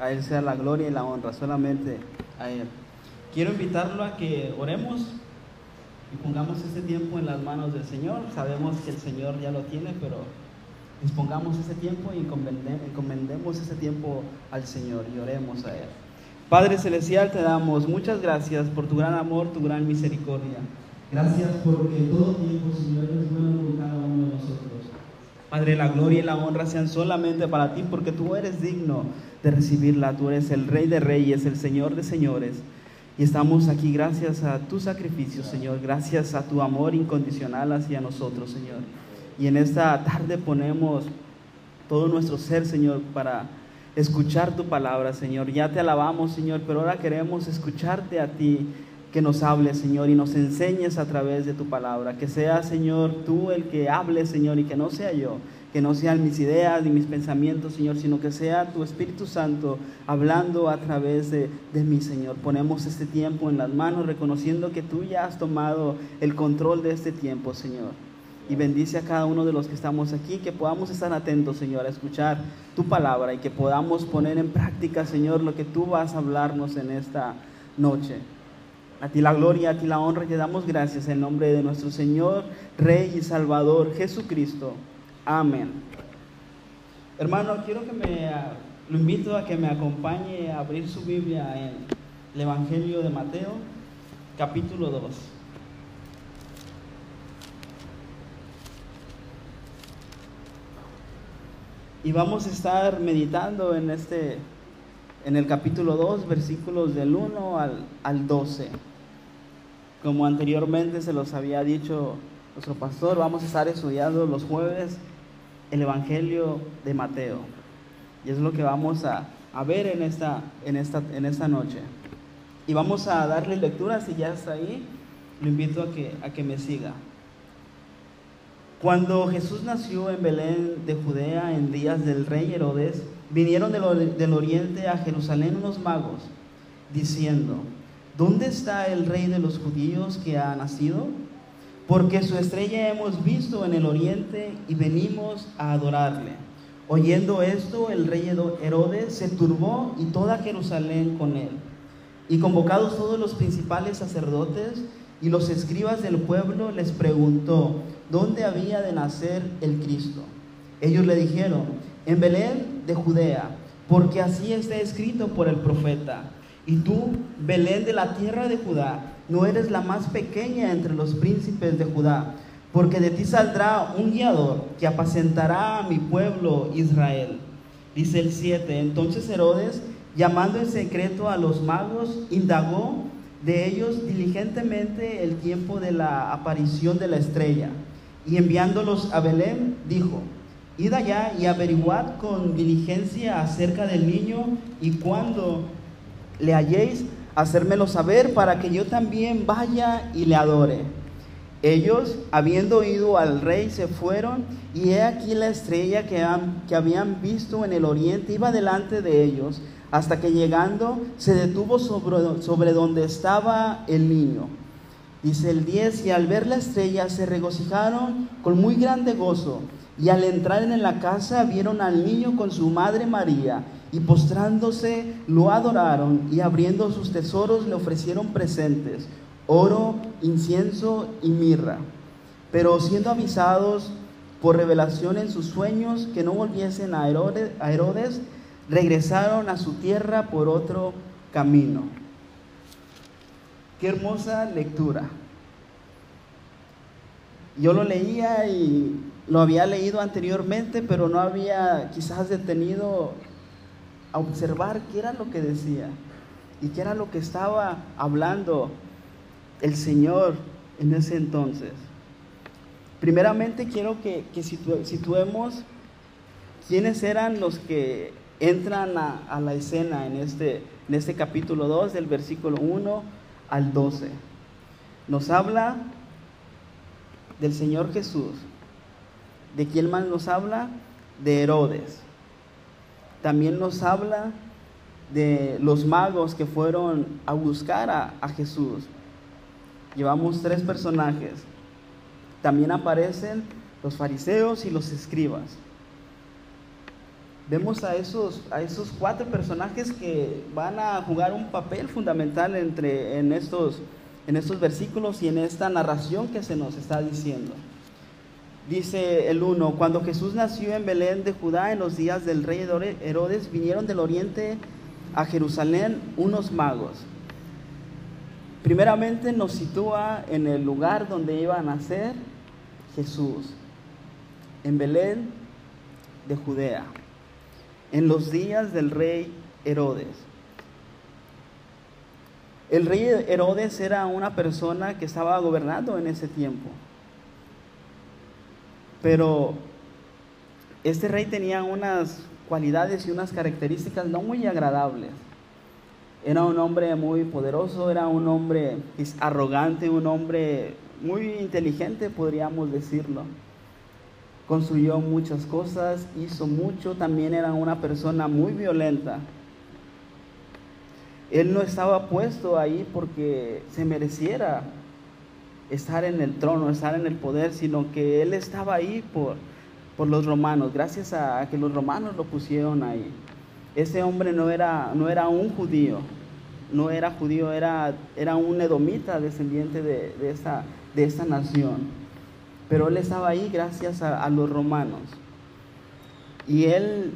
A Él sea la gloria y la honra, solamente a Él. Quiero invitarlo a que oremos y pongamos este tiempo en las manos del Señor. Sabemos que el Señor ya lo tiene, pero dispongamos ese tiempo y encomendemos ese tiempo al Señor y oremos a Él. Padre Celestial, te damos muchas gracias por tu gran amor, tu gran misericordia. Gracias porque todo tiempo, Señor, es bueno con cada uno de nosotros. Padre, la gloria y la honra sean solamente para ti, porque tú eres digno de recibirla. Tú eres el Rey de Reyes, el Señor de Señores. Y estamos aquí gracias a tu sacrificio, Señor, gracias a tu amor incondicional hacia nosotros, Señor. Y en esta tarde ponemos todo nuestro ser, Señor, para escuchar tu palabra, Señor. Ya te alabamos, Señor, pero ahora queremos escucharte a ti, que nos hables, Señor, y nos enseñes a través de tu palabra. Que sea, Señor, tú el que hable, Señor, y que no sea yo, que no sean mis ideas ni mis pensamientos, Señor, sino que sea tu Espíritu Santo hablando a través de, de mí, Señor. Ponemos este tiempo en las manos, reconociendo que tú ya has tomado el control de este tiempo, Señor y bendice a cada uno de los que estamos aquí, que podamos estar atentos, Señor, a escuchar tu palabra y que podamos poner en práctica, Señor, lo que tú vas a hablarnos en esta noche. A ti la gloria, a ti la honra, te damos gracias en nombre de nuestro Señor, Rey y Salvador Jesucristo. Amén. Hermano, quiero que me lo invito a que me acompañe a abrir su Biblia en el Evangelio de Mateo, capítulo 2. Y vamos a estar meditando en este en el capítulo 2, versículos del 1 al, al 12. Como anteriormente se los había dicho nuestro pastor, vamos a estar estudiando los jueves el Evangelio de Mateo. Y es lo que vamos a, a ver en esta, en, esta, en esta noche. Y vamos a darle lectura, si ya está ahí, lo invito a que, a que me siga. Cuando Jesús nació en Belén de Judea en días del rey Herodes, vinieron del, del, oriente a Jerusalén unos magos, diciendo, ¿dónde está el rey de los judíos que ha nacido? Porque su estrella hemos visto en el oriente y venimos a adorarle. Oyendo esto, el rey Herodes se turbó y toda Jerusalén con él. Y convocados todos los principales sacerdotes y los escribas del pueblo, les preguntó, ¿dónde había de nacer el Cristo? Ellos le dijeron, en Belén de Judea, porque así está escrito por el profeta. Y tú, Belén de la tierra de Judá, no eres la más pequeña entre los príncipes de Judá, porque de ti saldrá un guiador que apacentará a mi pueblo Israel. Dice el 7, entonces Herodes, llamando en secreto a los magos, indagó de ellos diligentemente el tiempo de la aparición de la estrella, y enviándolos a Belén, dijo, Id allá y averiguad con diligencia acerca del niño y cuando le halléis, hacérmelo saber para que yo también vaya y le adore. Ellos, habiendo ido al rey, se fueron y he aquí la estrella que, habían visto en el oriente iba delante de ellos, hasta que llegando se detuvo sobre, sobre donde estaba el niño. Dice el 10, y al ver la estrella se regocijaron con muy grande gozo. Y al entrar en la casa vieron al niño con su madre María, y postrándose lo adoraron, y abriendo sus tesoros le ofrecieron presentes, oro, incienso y mirra. Pero siendo avisados por revelación en sus sueños que no volviesen a Herodes, a Herodes regresaron a su tierra por otro camino. Qué hermosa lectura. Yo lo leía y lo había leído anteriormente, pero no había quizás detenido observar qué era lo que decía y qué era lo que estaba hablando el Señor en ese entonces. Primeramente quiero que, que situemos quiénes eran los que entran a, a la escena en este, en este capítulo 2 del versículo 1 al 12. Nos habla del Señor Jesús ¿De quién más nos habla? De Herodes. También nos habla de los magos que fueron a buscar a, a Jesús. Llevamos tres personajes. También aparecen los fariseos y los escribas. vemos a esos, a esos cuatro personajes que van a jugar un papel fundamental entre, en, estos, en estos versículos y en esta narración que se nos está diciendo. Dice el 1, cuando Jesús nació en Belén de Judá en los días del rey Herodes, vinieron del oriente a Jerusalén unos magos. Primeramente nos sitúa en el lugar donde iba a nacer Jesús, en Belén de Judea en los días del rey Herodes. El rey Herodes era una persona que estaba gobernando en ese tiempo. Pero este rey tenía unas cualidades y unas características no muy agradables. Era un hombre muy poderoso, era un hombre arrogante, un hombre muy inteligente, podríamos decirlo construyó muchas cosas, hizo mucho, también era una persona muy violenta. Él no estaba puesto ahí porque se mereciera estar en el trono, estar en el poder, sino que él estaba ahí por, por los romanos, gracias a, que los romanos lo pusieron ahí. Ese hombre no era, no era un judío, no era judío, era, era un edomita descendiente de, de, esa, de esa nación pero él estaba ahí gracias a, los romanos. Y él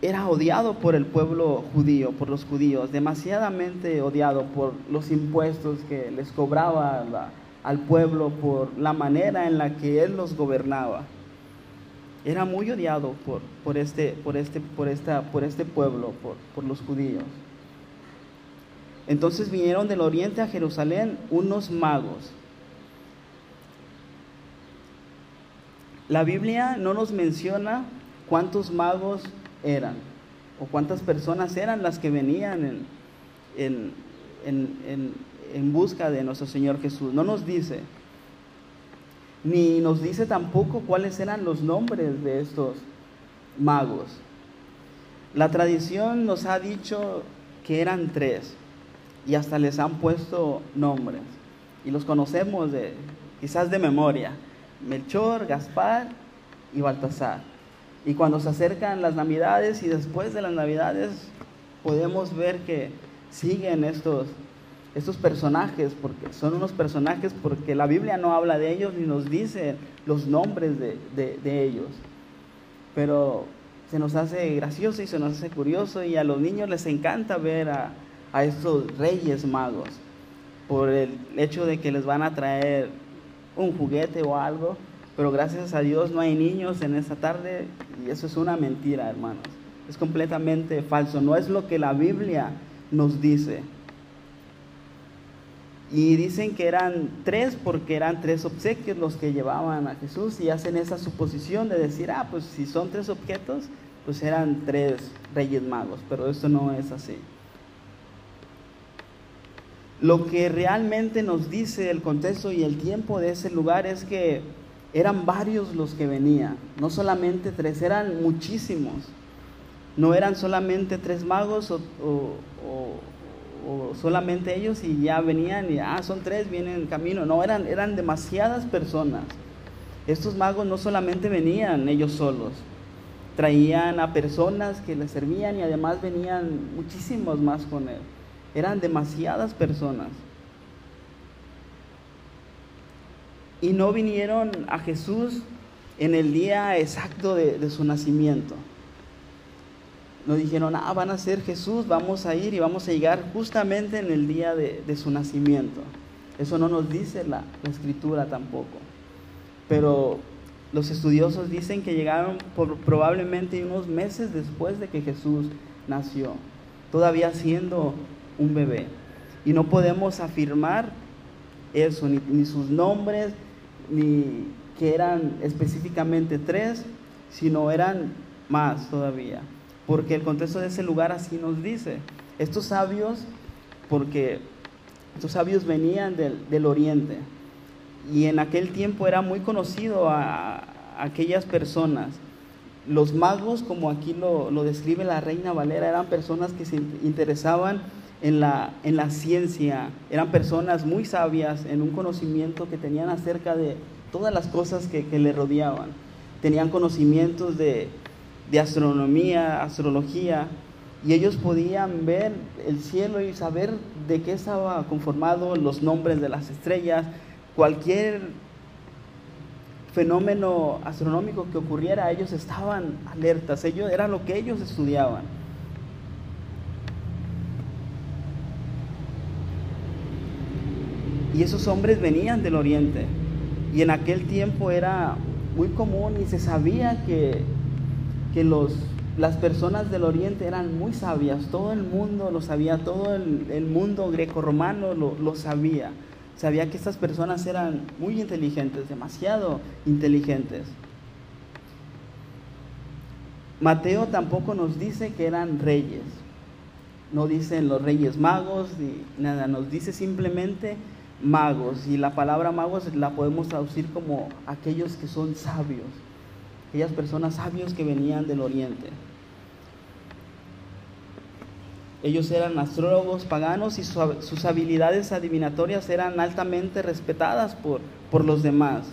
era odiado por el pueblo judío, por los judíos, demasiadamente odiado por los impuestos que les cobraba al pueblo, por la manera en la que él los gobernaba. Era muy odiado por, por, este, por, este, por, esta, por este pueblo, por, por los judíos. Entonces vinieron del oriente a Jerusalén unos magos La Biblia no nos menciona cuántos magos eran o cuántas personas eran las que venían en, en, busca de nuestro Señor Jesús. No nos dice. Ni nos dice tampoco cuáles eran los nombres de estos magos. La tradición nos ha dicho que eran tres y hasta les han puesto nombres y los conocemos de, quizás de memoria. Melchor, Gaspar y Baltasar. Y cuando se acercan las navidades y después de las navidades podemos ver que siguen estos, estos personajes, porque son unos personajes porque la Biblia no habla de ellos ni nos dice los nombres de, de ellos. Pero se nos hace gracioso y se nos hace curioso y a los niños les encanta ver a, a estos reyes magos por el hecho de que les van a traer un juguete o algo, pero gracias a Dios no hay niños en esta tarde y eso es una mentira, hermanos. Es completamente falso, no es lo que la Biblia nos dice. Y dicen que eran tres porque eran tres obsequios los que llevaban a Jesús y hacen esa suposición de decir, ah, pues si son tres objetos, pues eran tres reyes magos, pero esto no es así. Lo que realmente nos dice el contexto y el tiempo de ese lugar es que eran varios los que venían, no solamente tres, eran muchísimos. No eran solamente tres magos o, solamente ellos y ya venían y, ah, son tres, vienen en camino. No, eran, eran demasiadas personas. Estos magos no solamente venían ellos solos, traían a personas que les servían y además venían muchísimos más con él. Eran demasiadas personas. Y no vinieron a Jesús en el día exacto de, su nacimiento. No dijeron, ah, van a ser Jesús, vamos a ir y vamos a llegar justamente en el día de, su nacimiento. Eso no nos dice la, escritura tampoco. Pero los estudiosos dicen que llegaron probablemente unos meses después de que Jesús nació, todavía siendo un bebé. Y no podemos afirmar eso, ni, sus nombres, ni que eran específicamente tres, sino eran más todavía. Porque el contexto de ese lugar así nos dice. Estos sabios, porque estos sabios venían del, oriente. Y en aquel tiempo era muy conocido a, aquellas personas. Los magos, como aquí lo, lo, describe la reina Valera, eran personas que se interesaban en la, en la ciencia, eran personas muy sabias en un conocimiento que tenían acerca de todas las cosas que, le rodeaban. Tenían conocimientos de, de astronomía, astrología, y ellos podían ver el cielo y saber de qué estaba conformado los nombres de las estrellas, cualquier fenómeno astronómico que ocurriera, ellos estaban alertas, ellos era lo que ellos estudiaban. Y esos hombres venían del oriente. Y en aquel tiempo era muy común y se sabía que, que los, las personas del oriente eran muy sabias. Todo el mundo lo sabía, todo el, mundo greco-romano lo, lo sabía. Sabía que estas personas eran muy inteligentes, demasiado inteligentes. Mateo tampoco nos dice que eran reyes. No dicen los reyes magos ni nada, nos dice simplemente magos. Y la palabra magos la podemos traducir como aquellos que son sabios, aquellas personas sabios que venían del oriente. Ellos eran astrólogos paganos y sus habilidades adivinatorias eran altamente respetadas por, por los demás.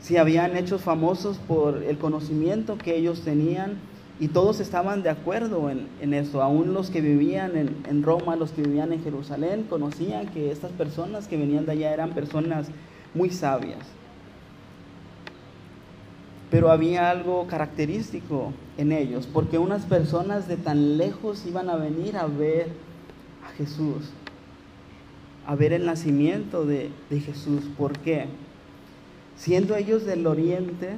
Si habían hechos famosos por el conocimiento que ellos tenían y todos estaban de acuerdo en, eso, aún los que vivían en, Roma, los que vivían en Jerusalén, conocían que estas personas que venían de allá eran personas muy sabias. Pero había algo característico en ellos, porque unas personas de tan lejos iban a venir a ver a Jesús, a ver el nacimiento de, de Jesús. ¿Por qué? Siendo ellos del oriente,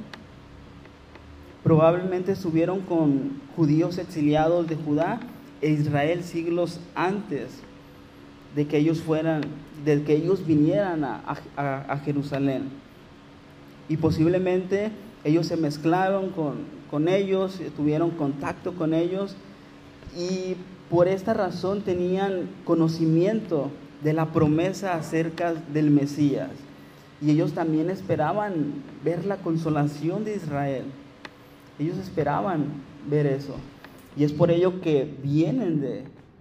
probablemente estuvieron con judíos exiliados de Judá e Israel siglos antes de que ellos fueran, de que ellos vinieran a, Jerusalén. Y posiblemente ellos se mezclaron con, con ellos, tuvieron contacto con ellos y por esta razón tenían conocimiento de la promesa acerca del Mesías. Y ellos también esperaban ver la consolación de Israel. Ellos esperaban ver eso. Y es por ello que vienen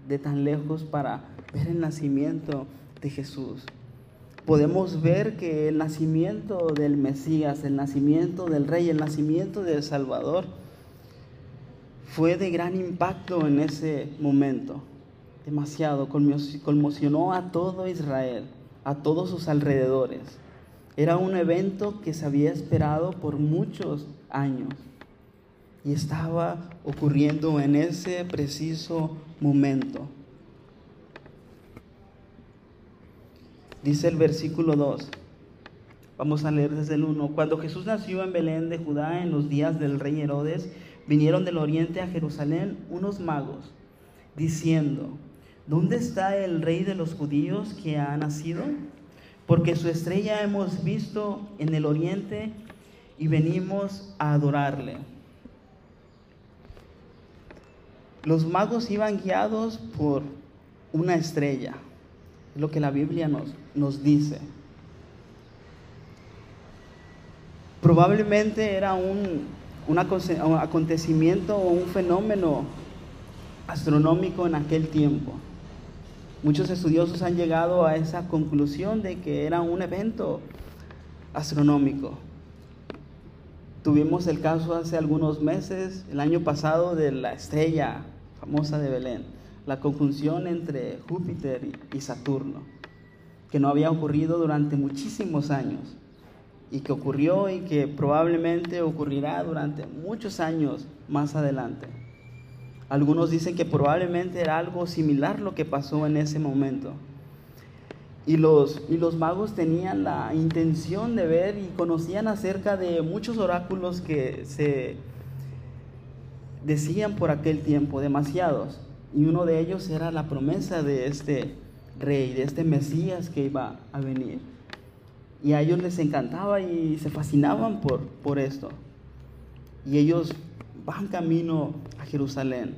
de, tan lejos para ver el nacimiento de Jesús. Podemos ver que el nacimiento del Mesías, el nacimiento del Rey, el nacimiento del Salvador, fue de gran impacto en ese momento. Demasiado, conmocionó a todo Israel, a todos sus alrededores. Era un evento que se había esperado por muchos años y estaba ocurriendo en ese preciso momento. Dice el versículo 2. Vamos a leer desde el 1. Cuando Jesús nació en Belén de Judá en los días del rey Herodes, vinieron del oriente a Jerusalén unos magos, diciendo, ¿dónde está el rey de los judíos que ha nacido? Porque su estrella hemos visto en el oriente y venimos a adorarle. Los magos iban guiados por una estrella, lo que la Biblia nos, nos dice. Probablemente era un, un acontecimiento o un fenómeno astronómico en aquel tiempo. Muchos estudiosos han llegado a esa conclusión de que era un evento astronómico. Tuvimos el caso hace algunos meses, el año pasado, de la estrella famosa de Belén, la conjunción entre Júpiter y Saturno, que no había ocurrido durante muchísimos años y que ocurrió y que probablemente ocurrirá durante muchos años más adelante. Algunos dicen que probablemente era algo similar lo que pasó en ese momento. Y los, y los magos tenían la intención de ver y conocían acerca de muchos oráculos que se decían por aquel tiempo, demasiados. Y uno de ellos era la promesa de este rey, de este Mesías que iba a venir. Y a ellos les encantaba y se fascinaban por, por esto. Y ellos van camino a Jerusalén.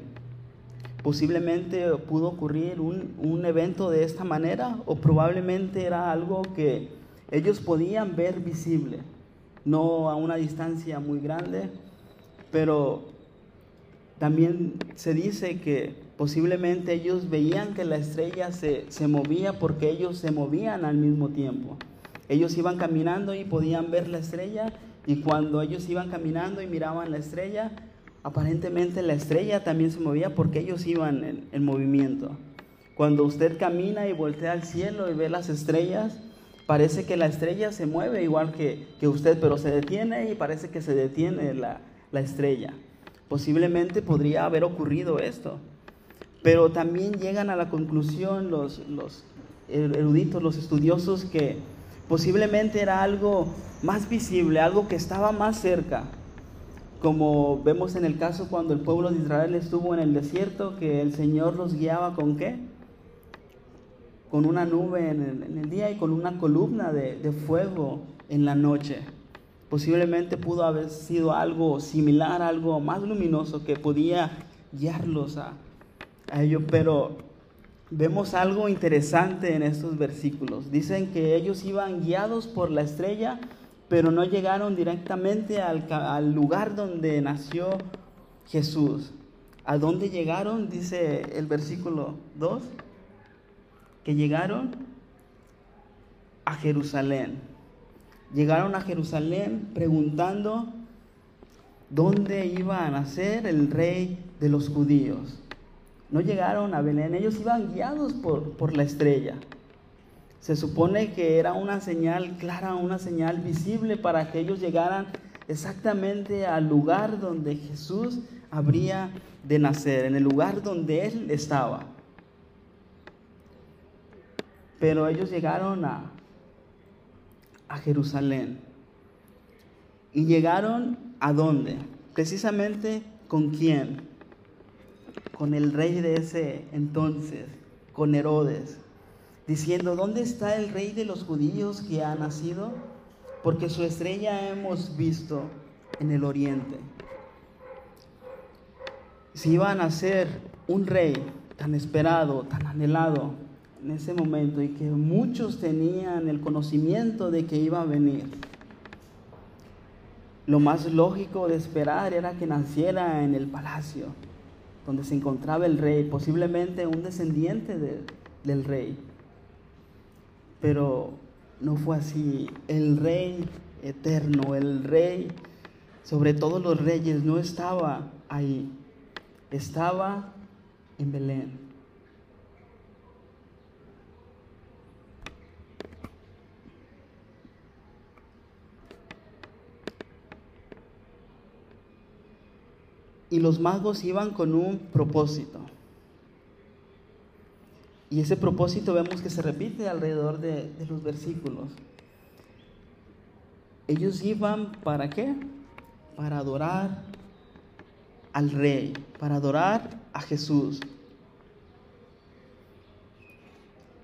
Posiblemente pudo ocurrir un, evento de esta manera o probablemente era algo que ellos podían ver visible, no a una distancia muy grande, pero también se dice que posiblemente ellos veían que la estrella se, se, movía porque ellos se movían al mismo tiempo. Ellos iban caminando y podían ver la estrella y cuando ellos iban caminando y miraban la estrella, aparentemente la estrella también se movía porque ellos iban en, en movimiento. Cuando usted camina y voltea al cielo y ve las estrellas, parece que la estrella se mueve igual que, que usted, pero se detiene y parece que se detiene la, la estrella. Posiblemente podría haber ocurrido esto. Pero también llegan a la conclusión los, los eruditos, los estudiosos, que posiblemente era algo más visible, algo que estaba más cerca. Como vemos en el caso cuando el pueblo de Israel estuvo en el desierto, que el Señor los guiaba con qué? Con una nube en el, día y con una columna de fuego en la noche. Posiblemente pudo haber sido algo similar, algo más luminoso que podía guiarlos a, a ello, pero vemos algo interesante en estos versículos. Dicen que ellos iban guiados por la estrella, pero no llegaron directamente al, lugar donde nació Jesús. ¿A dónde llegaron? Dice el versículo 2, que llegaron a Jerusalén. Llegaron a Jerusalén preguntando dónde iba a nacer el rey de los judíos no llegaron a Belén, ellos iban guiados por, por la estrella. Se supone que era una señal clara, una señal visible para que ellos llegaran exactamente al lugar donde Jesús habría de nacer, en el lugar donde Él estaba. Pero ellos llegaron a, a Jerusalén. ¿Y llegaron a dónde? Precisamente con quién? con el rey de ese entonces, con Herodes, diciendo, ¿dónde está el rey de los judíos que ha nacido? Porque su estrella hemos visto en el oriente. Si iba a nacer un rey tan esperado, tan anhelado en ese momento y que muchos tenían el conocimiento de que iba a venir, lo más lógico de esperar era que naciera en el palacio donde se encontraba el rey, posiblemente un descendiente del rey. Pero no fue así. El rey eterno, el rey sobre todos los reyes, no estaba ahí. Estaba en Belén. Y los magos iban con un propósito. Y ese propósito vemos que se repite alrededor de, los versículos. Ellos iban para qué? Para adorar al rey, para adorar a Jesús.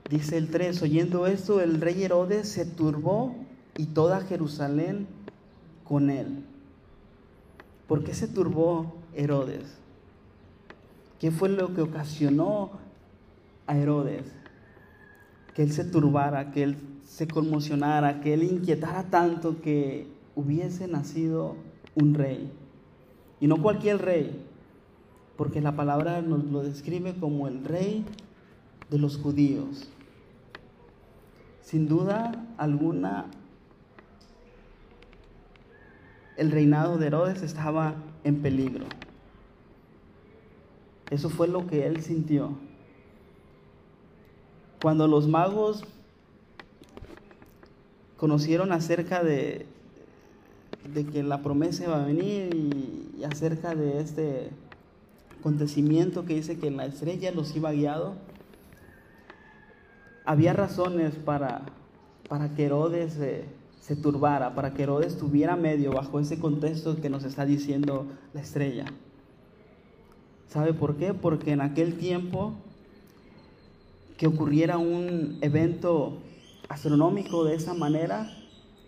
Dice el 3, oyendo esto, el rey Herodes se turbó y toda Jerusalén con él. ¿Por qué se turbó Herodes? ¿Qué fue lo que ocasionó a Herodes? Que él se turbara, que él se conmocionara, que él inquietara tanto que hubiese nacido un rey. Y no cualquier rey, porque la palabra nos lo describe como el rey de los judíos. Sin duda alguna, el reinado de Herodes estaba en peligro. Eso fue lo que él sintió. Cuando los magos conocieron acerca de, de que la promesa iba a venir y, acerca de este acontecimiento que dice que la estrella los iba guiado, había razones para, para que Herodes se turbara, para que Herodes tuviera medio bajo ese contexto que nos está diciendo la estrella. ¿Sabe por qué? Porque en aquel tiempo que ocurriera un evento astronómico de esa manera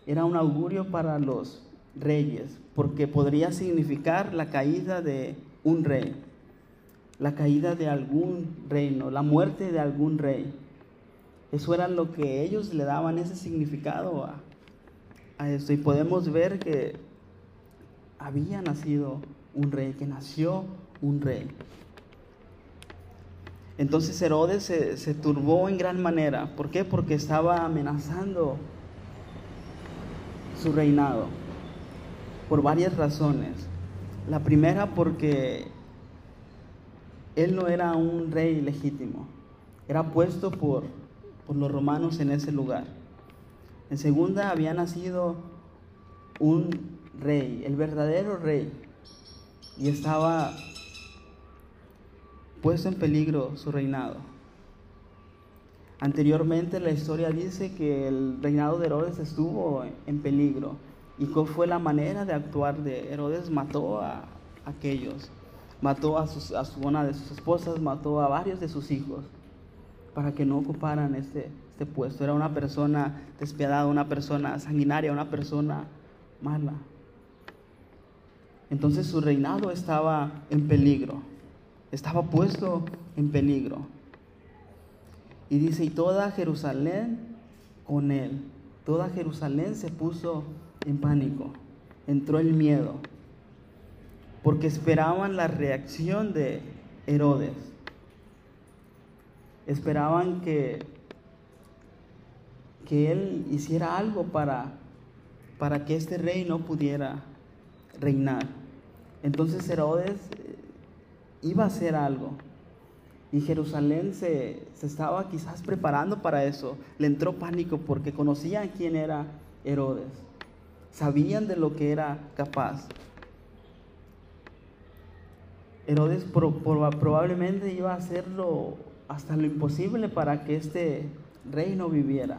era un augurio para los reyes, porque podría significar la caída de un rey, la caída de algún reino, la muerte de algún rey. Eso era lo que ellos le daban ese significado a, a esto. Y podemos ver que había nacido un rey, que nació un rey. Entonces Herodes se, turbó en gran manera. ¿Por qué? Porque estaba amenazando su reinado. Por varias razones. La primera porque él no era un rey legítimo, era puesto por, por los romanos en ese lugar. En segunda había nacido un rey, el verdadero rey, y estaba puesto en peligro su reinado. Anteriormente la historia dice que el reinado de Herodes estuvo en peligro. ¿Y cuál fue la manera de actuar de Herodes? Mató a aquellos, mató a, a su, una de sus esposas, mató a varios de sus hijos para que no ocuparan este, este puesto. Era una persona despiadada, una persona sanguinaria, una persona mala. Entonces su reinado estaba en peligro, estaba puesto en peligro. Y dice, y toda Jerusalén con él, toda Jerusalén se puso en pánico, entró el miedo, porque esperaban la reacción de Herodes, esperaban que, que él hiciera algo para, para que este rey no pudiera reinar. Entonces Herodes iba a hacer algo. Y Jerusalén se, se, estaba quizás preparando para eso. Le entró pánico porque conocían quién era Herodes. Sabían de lo que era capaz. Herodes probablemente iba a hacerlo hasta lo imposible para que este reino viviera.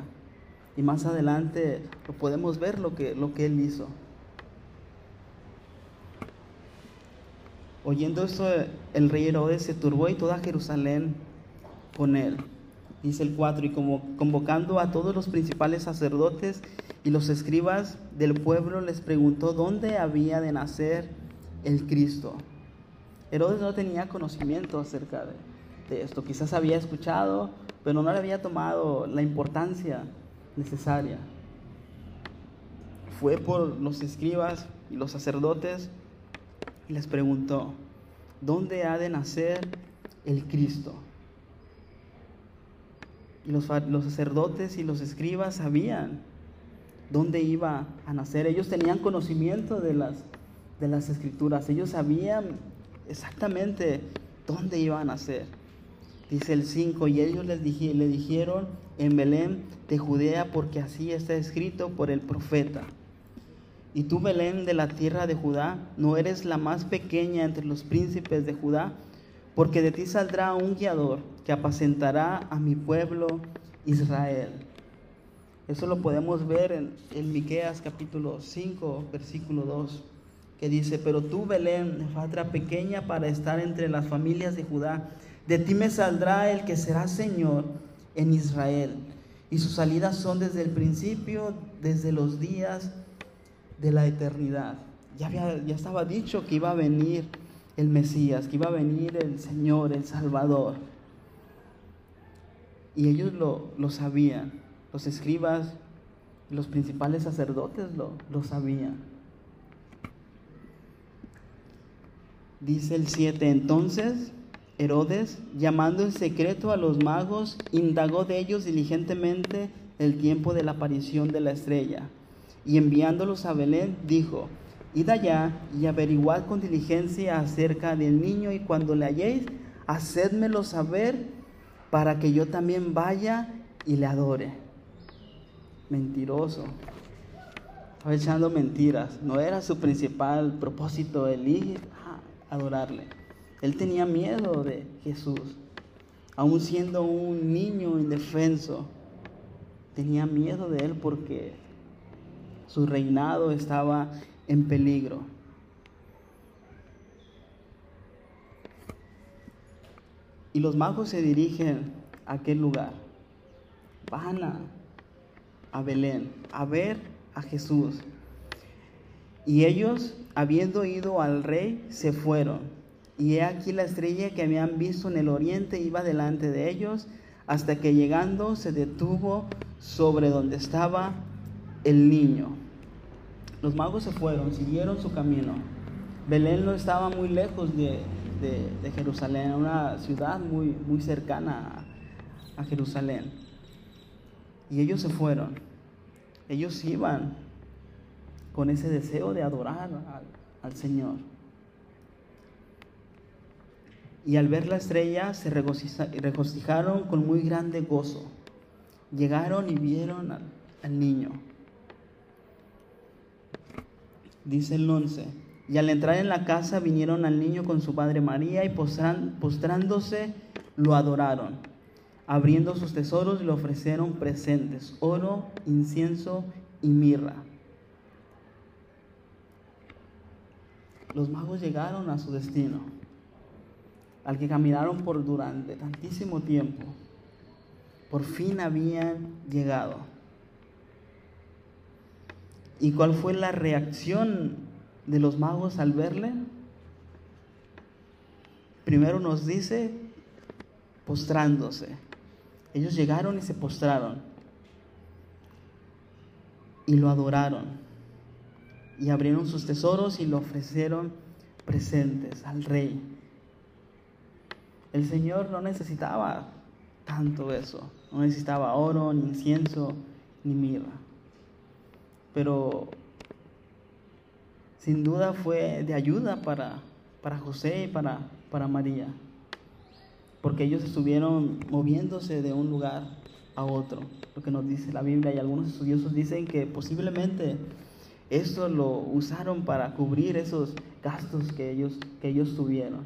Y más adelante lo podemos ver lo que, lo que él hizo. Oyendo esto, el rey Herodes se turbó y toda Jerusalén con él. Dice el 4, y como convocando a todos los principales sacerdotes y los escribas del pueblo, les preguntó dónde había de nacer el Cristo. Herodes no tenía conocimiento acerca de, de esto, quizás había escuchado, pero no le había tomado la importancia necesaria. Fue por los escribas y los sacerdotes y les preguntó, ¿dónde ha de nacer el Cristo? Y los, sacerdotes y los escribas sabían dónde iba a nacer. Ellos tenían conocimiento de las, de las escrituras. Ellos sabían exactamente dónde iba a nacer. Dice el 5, y ellos les le dijeron en Belén de Judea, porque así está escrito por el profeta. Y tú, Belén, de la tierra de Judá, no eres la más pequeña entre los príncipes de Judá, porque de ti saldrá un guiador que apacentará a mi pueblo Israel. Eso lo podemos ver en, en Miqueas capítulo 5, versículo 2, que dice, pero tú, Belén, fatra pequeña para estar entre las familias de Judá, de ti me saldrá el que será Señor en Israel. Y sus salidas son desde el principio, desde los días de la eternidad. Ya, había, ya estaba dicho que iba a venir el Mesías, que iba a venir el Señor, el Salvador. Y ellos lo, lo sabían, los escribas, los principales sacerdotes lo, lo sabían. Dice el 7, entonces Herodes, llamando en secreto a los magos, indagó de ellos diligentemente el tiempo de la aparición de la estrella y enviándolos a Belén, dijo, Id allá y averiguad con diligencia acerca del niño y cuando le halléis, hacedmelo saber para que yo también vaya y le adore. Mentiroso. Estaba echando mentiras. No era su principal propósito el ir a adorarle. Él tenía miedo de Jesús. Aún siendo un niño indefenso, tenía miedo de él porque su reinado estaba en peligro. Y los magos se dirigen a aquel lugar. Van a, Belén a ver a Jesús. Y ellos, habiendo ido al rey, se fueron. Y he aquí la estrella que habían visto en el oriente iba delante de ellos, hasta que llegando se detuvo sobre donde estaba el niño. Los magos se fueron, siguieron su camino. Belén no estaba muy lejos de, Jerusalén, una ciudad muy, muy cercana a, Jerusalén. Y ellos se fueron. Ellos iban con ese deseo de adorar al, Señor. y al ver la estrella se regocijaron con muy grande gozo. Llegaron y vieron al niño. Dice el 11. Y al entrar en la casa vinieron al niño con su padre María y postrándose lo adoraron. Abriendo sus tesoros le ofrecieron presentes, oro, incienso y mirra. Los magos llegaron a su destino, al que caminaron por durante tantísimo tiempo. Por fin habían llegado. ¿Y cuál fue la reacción de los magos al verle? Primero nos dice postrándose. Ellos llegaron y se postraron y lo adoraron y abrieron sus tesoros y lo ofrecieron presentes al rey. El Señor no necesitaba tanto eso, no necesitaba oro, ni incienso, ni mirra pero sin duda fue de ayuda para, para José y para, para María, porque ellos estuvieron moviéndose de un lugar a otro, lo que nos dice la Biblia, y algunos estudiosos dicen que posiblemente esto lo usaron para cubrir esos gastos que ellos, que ellos tuvieron.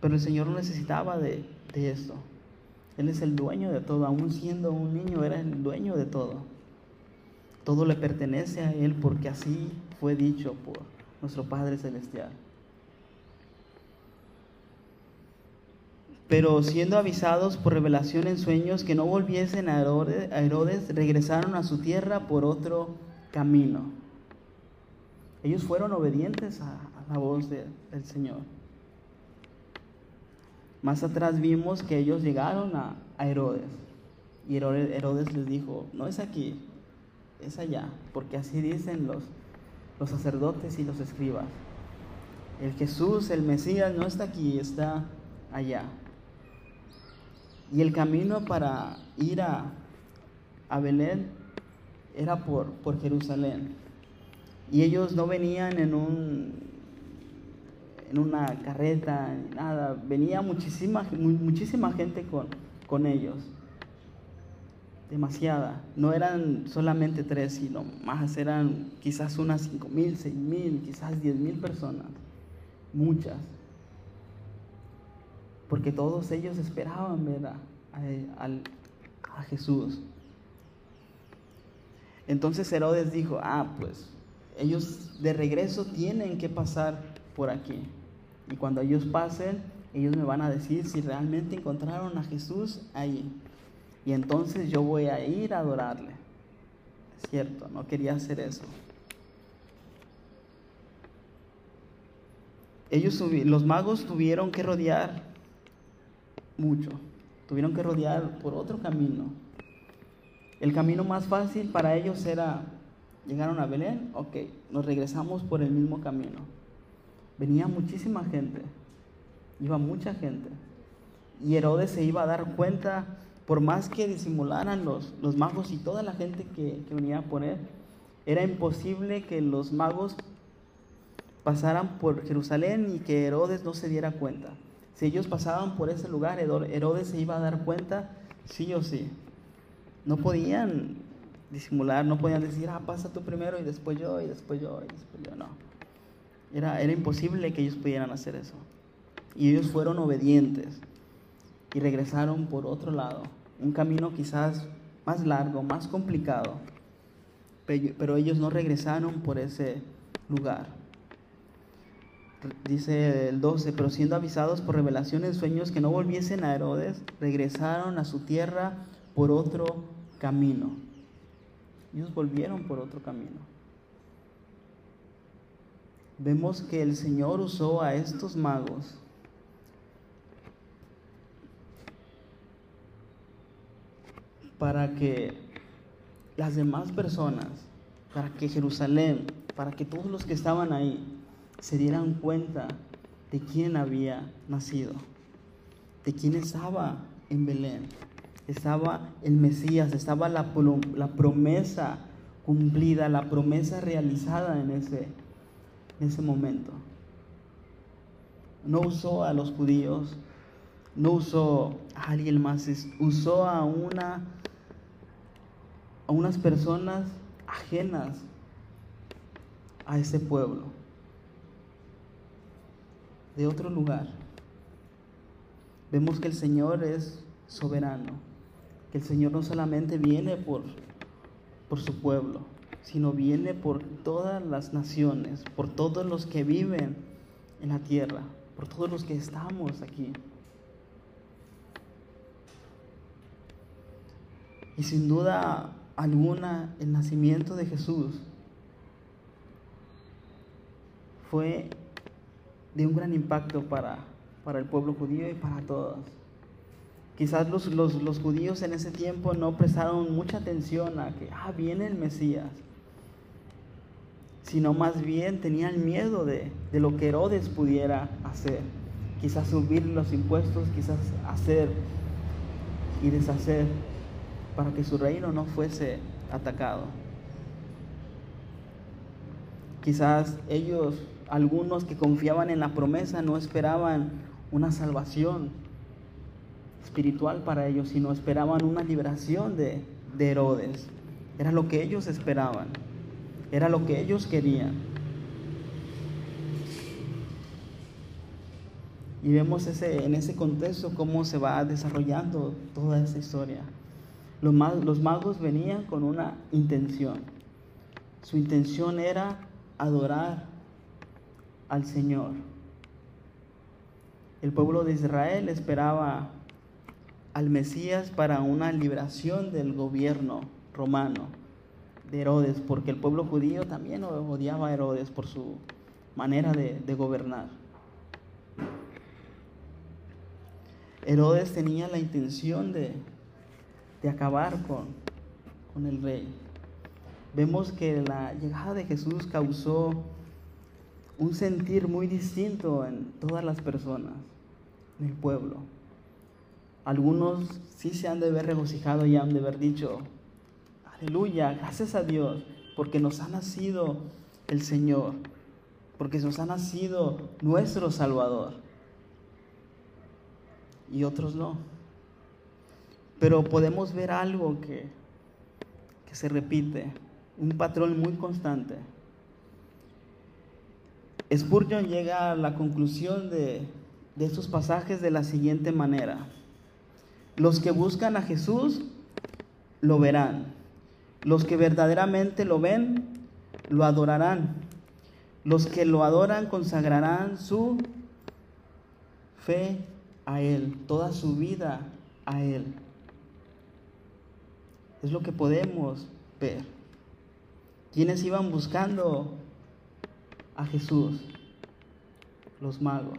Pero el Señor no necesitaba de, de esto. Él es el dueño de todo, aún siendo un niño, era el dueño de todo. Todo le pertenece a Él porque así fue dicho por nuestro Padre Celestial. Pero siendo avisados por revelación en sueños que no volviesen a Herodes, regresaron a su tierra por otro camino. Ellos fueron obedientes a, la voz del Señor. Más atrás vimos que ellos llegaron a, a Herodes y Herodes les dijo, no es aquí, es allá, porque así dicen los, los sacerdotes y los escribas. El Jesús, el Mesías, no está aquí, está allá. Y el camino para ir a, a Belén era por, por Jerusalén. Y ellos no venían en un en una carreta, nada, venía muchísima, muchísima gente con, con ellos demasiada. No eran solamente tres, sino más, eran quizás unas cinco mil, seis mil, quizás diez mil personas, muchas. Porque todos ellos esperaban ver a, a Jesús. Entonces Herodes dijo, ah, pues ellos de regreso tienen que pasar por aquí. Y cuando ellos pasen, ellos me van a decir si realmente encontraron a Jesús ahí. Y entonces yo voy a ir a adorarle. Es cierto, no quería hacer eso. Ellos, los magos tuvieron que rodear mucho. Tuvieron que rodear por otro camino. El camino más fácil para ellos era, llegaron a Belén, ok, nos regresamos por el mismo camino. Venía muchísima gente, iba mucha gente. Y Herodes se iba a dar cuenta por más que disimularan los, magos y toda la gente que, que venía a poner, era imposible que los magos pasaran por Jerusalén y que Herodes no se diera cuenta. Si ellos pasaban por ese lugar, Herodes se iba a dar cuenta sí o sí. No podían disimular, no podían decir, ah, pasa tú primero y después yo, y después yo, y después yo, no. Era imposible que ellos pudieran hacer eso. Y ellos fueron obedientes y regresaron por otro lado, un camino quizás más largo, más complicado, pero ellos no regresaron por ese lugar. Dice el 12, pero siendo avisados por revelación en sueños que no volviesen a Herodes, regresaron a su tierra por otro camino. Ellos volvieron por otro camino. Vemos que el Señor usó a estos magos para que las demás personas, para que Jerusalén, para que todos los que estaban ahí se dieran cuenta de quién había nacido, de quién estaba en Belén. Estaba el Mesías, estaba la, promesa cumplida, la promesa realizada en ese, en ese momento. no usó a los judíos, no usó a alguien más, usó a una a unas personas ajenas a ese pueblo, de otro lugar. Vemos que el Señor es soberano, que el Señor no solamente viene por, por su pueblo, sino viene por todas las naciones, por todos los que viven en la tierra, por todos los que estamos aquí. Y sin duda alguna el nacimiento de Jesús fue de un gran impacto para, para el pueblo judío y para todos. Quizás los, los, judíos en ese tiempo no prestaron mucha atención a que, ah, viene el Mesías, sino más bien tenían miedo de, de lo que Herodes pudiera hacer. Quizás subir los impuestos, quizás hacer y deshacer para que su reino no fuese atacado. Quizás ellos, algunos que confiaban en la promesa, no esperaban una salvación espiritual para ellos, sino esperaban una liberación de, de Herodes. Era lo que ellos esperaban, era lo que ellos querían. Y vemos ese, en ese contexto cómo se va desarrollando toda esa historia. Los, magos venían con una intención. Su intención era adorar al Señor. El pueblo de Israel esperaba al Mesías para una liberación del gobierno romano de Herodes, porque el pueblo judío también odiaba a Herodes por su manera de, gobernar. Herodes tenía la intención de, de acabar con, con el rey. Vemos que la llegada de Jesús causó un sentir muy distinto en todas las personas, en el pueblo. Algunos sí se han de haber regocijado y han de haber dicho, aleluya, gracias a Dios, porque nos ha nacido el Señor, porque nos ha nacido nuestro Salvador. Y otros no. Pero podemos ver algo que, que se repite, un patrón muy constante. Spurgeon llega a la conclusión de, de estos pasajes de la siguiente manera. Los que buscan a Jesús lo verán. Los que verdaderamente lo ven, lo adorarán. Los que lo adoran consagrarán su fe a Él, toda su vida a Él. Es lo que podemos ver. Quienes iban buscando a Jesús? Los magos.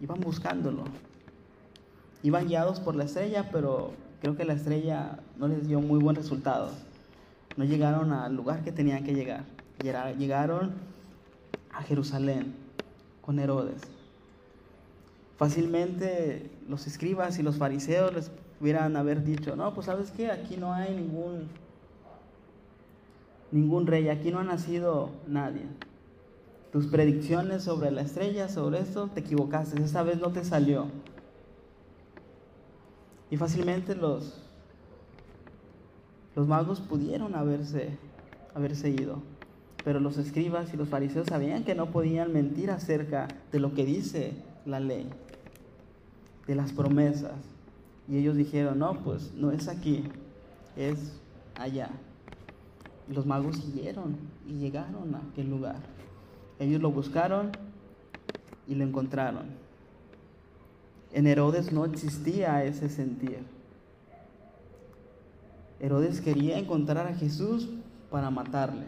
Iban buscándolo. Iban guiados por la estrella, pero creo que la estrella no les dio muy buen resultado. No llegaron al lugar que tenían que llegar. Llegaron a Jerusalén con Herodes. Fácilmente los escribas y los fariseos les hubieran haber dicho, no, pues sabes qué, aquí no hay ningún, ningún rey, aquí no ha nacido nadie. Tus predicciones sobre la estrella, sobre esto, te equivocaste, esta vez no te salió. Y fácilmente los, los magos pudieron haberse, haberse ido. Pero los escribas y los fariseos sabían que no podían mentir acerca de lo que dice la ley, de las promesas. Y ellos dijeron, no, pues no es aquí, es allá. Y los magos siguieron y llegaron a aquel lugar. Ellos lo buscaron y lo encontraron. En Herodes no existía ese sentir. Herodes quería encontrar a Jesús para matarle.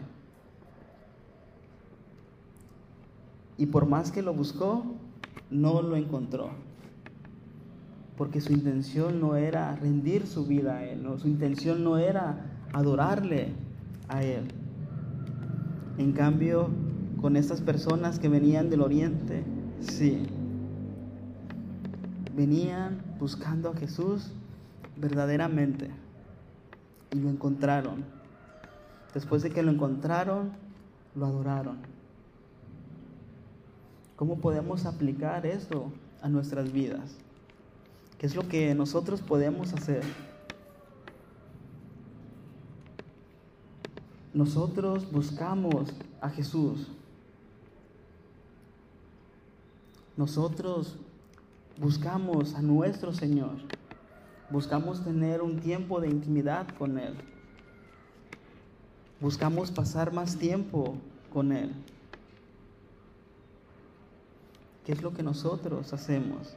Y por más que lo buscó, no lo encontró porque su intención no era rendir su vida a Él, su intención no era adorarle a Él. En cambio, con estas personas que venían del oriente, sí, venían buscando a Jesús verdaderamente y lo encontraron. Después de que lo encontraron, lo adoraron. ¿Cómo podemos aplicar esto a nuestras vidas? ¿Qué es lo que nosotros podemos hacer? Nosotros buscamos a Jesús. Nosotros buscamos a nuestro Señor. Buscamos tener un tiempo de intimidad con Él. Buscamos pasar más tiempo con Él. ¿Qué es lo que nosotros hacemos?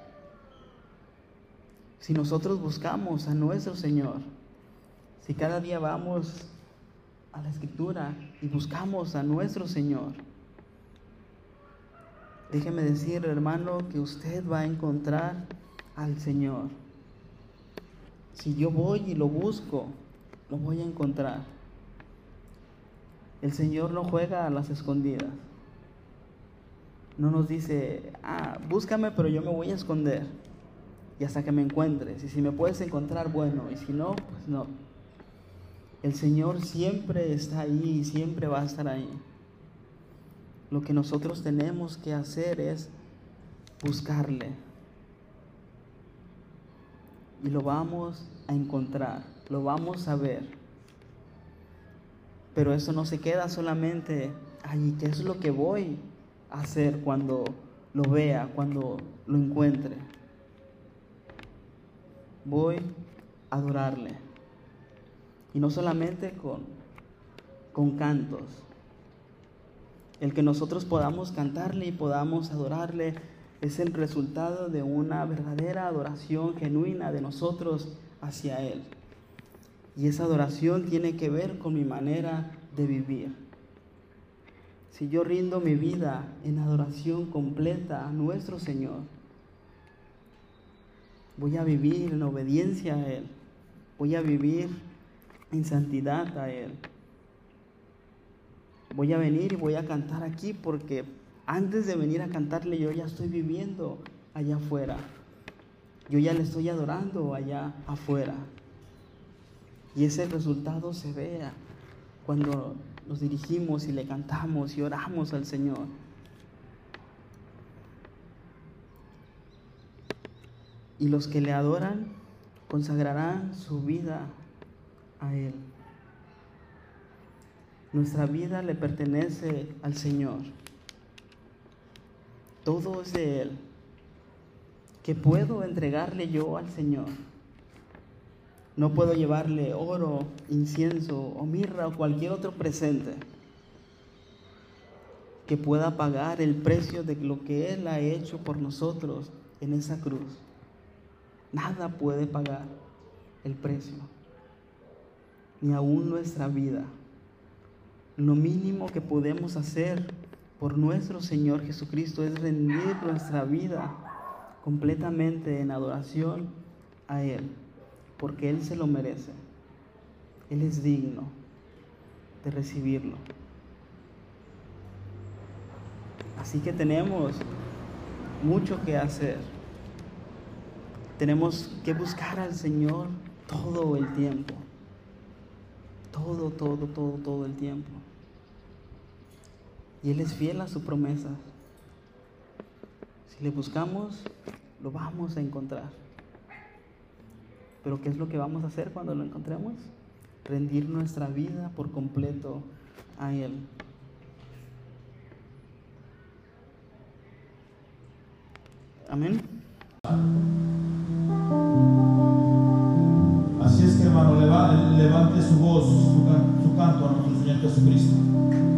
Si nosotros buscamos a nuestro Señor, si cada día vamos a la escritura y buscamos a nuestro Señor, déjeme decir, hermano, que usted va a encontrar al Señor. Si yo voy y lo busco, lo voy a encontrar. El Señor no juega a las escondidas. No nos dice, ah, búscame, pero yo me voy a esconder. Y hasta que me encuentres. Y si me puedes encontrar, bueno. Y si no, pues no. El Señor siempre está ahí y siempre va a estar ahí. Lo que nosotros tenemos que hacer es buscarle. Y lo vamos a encontrar, lo vamos a ver. Pero eso no se queda solamente ahí, ¿qué es lo que voy a hacer cuando lo vea, cuando lo encuentre? Voy a adorarle. Y no solamente con, con cantos. El que nosotros podamos cantarle y podamos adorarle es el resultado de una verdadera adoración genuina de nosotros hacia Él. Y esa adoración tiene que ver con mi manera de vivir. Si yo rindo mi vida en adoración completa a nuestro Señor, voy a vivir en obediencia a Él, voy a vivir en santidad a Él. Voy a venir y voy a cantar aquí porque antes de venir a cantarle yo ya estoy viviendo allá afuera. Yo ya le estoy adorando allá afuera. Y ese resultado se vea cuando nos dirigimos y le cantamos y oramos al Señor. Y los que le adoran consagrarán su vida a Él. Nuestra vida le pertenece al Señor. Todo es de Él. ¿Qué puedo entregarle yo al Señor? No puedo llevarle oro, incienso o mirra o cualquier otro presente que pueda pagar el precio de lo que Él ha hecho por nosotros en esa cruz. Nada puede pagar el precio, ni aún nuestra vida. Lo mínimo que podemos hacer por nuestro Señor Jesucristo es rendir nuestra vida completamente en adoración a Él, porque Él se lo merece. Él es digno de recibirlo. Así que tenemos mucho que hacer. Tenemos que buscar al Señor todo el tiempo. Todo, todo, todo, todo el tiempo. Y Él es fiel a su promesa. Si le buscamos, lo vamos a encontrar. Pero ¿qué es lo que vamos a hacer cuando lo encontremos? Rendir nuestra vida por completo a Él. Amén. Nuestro Señor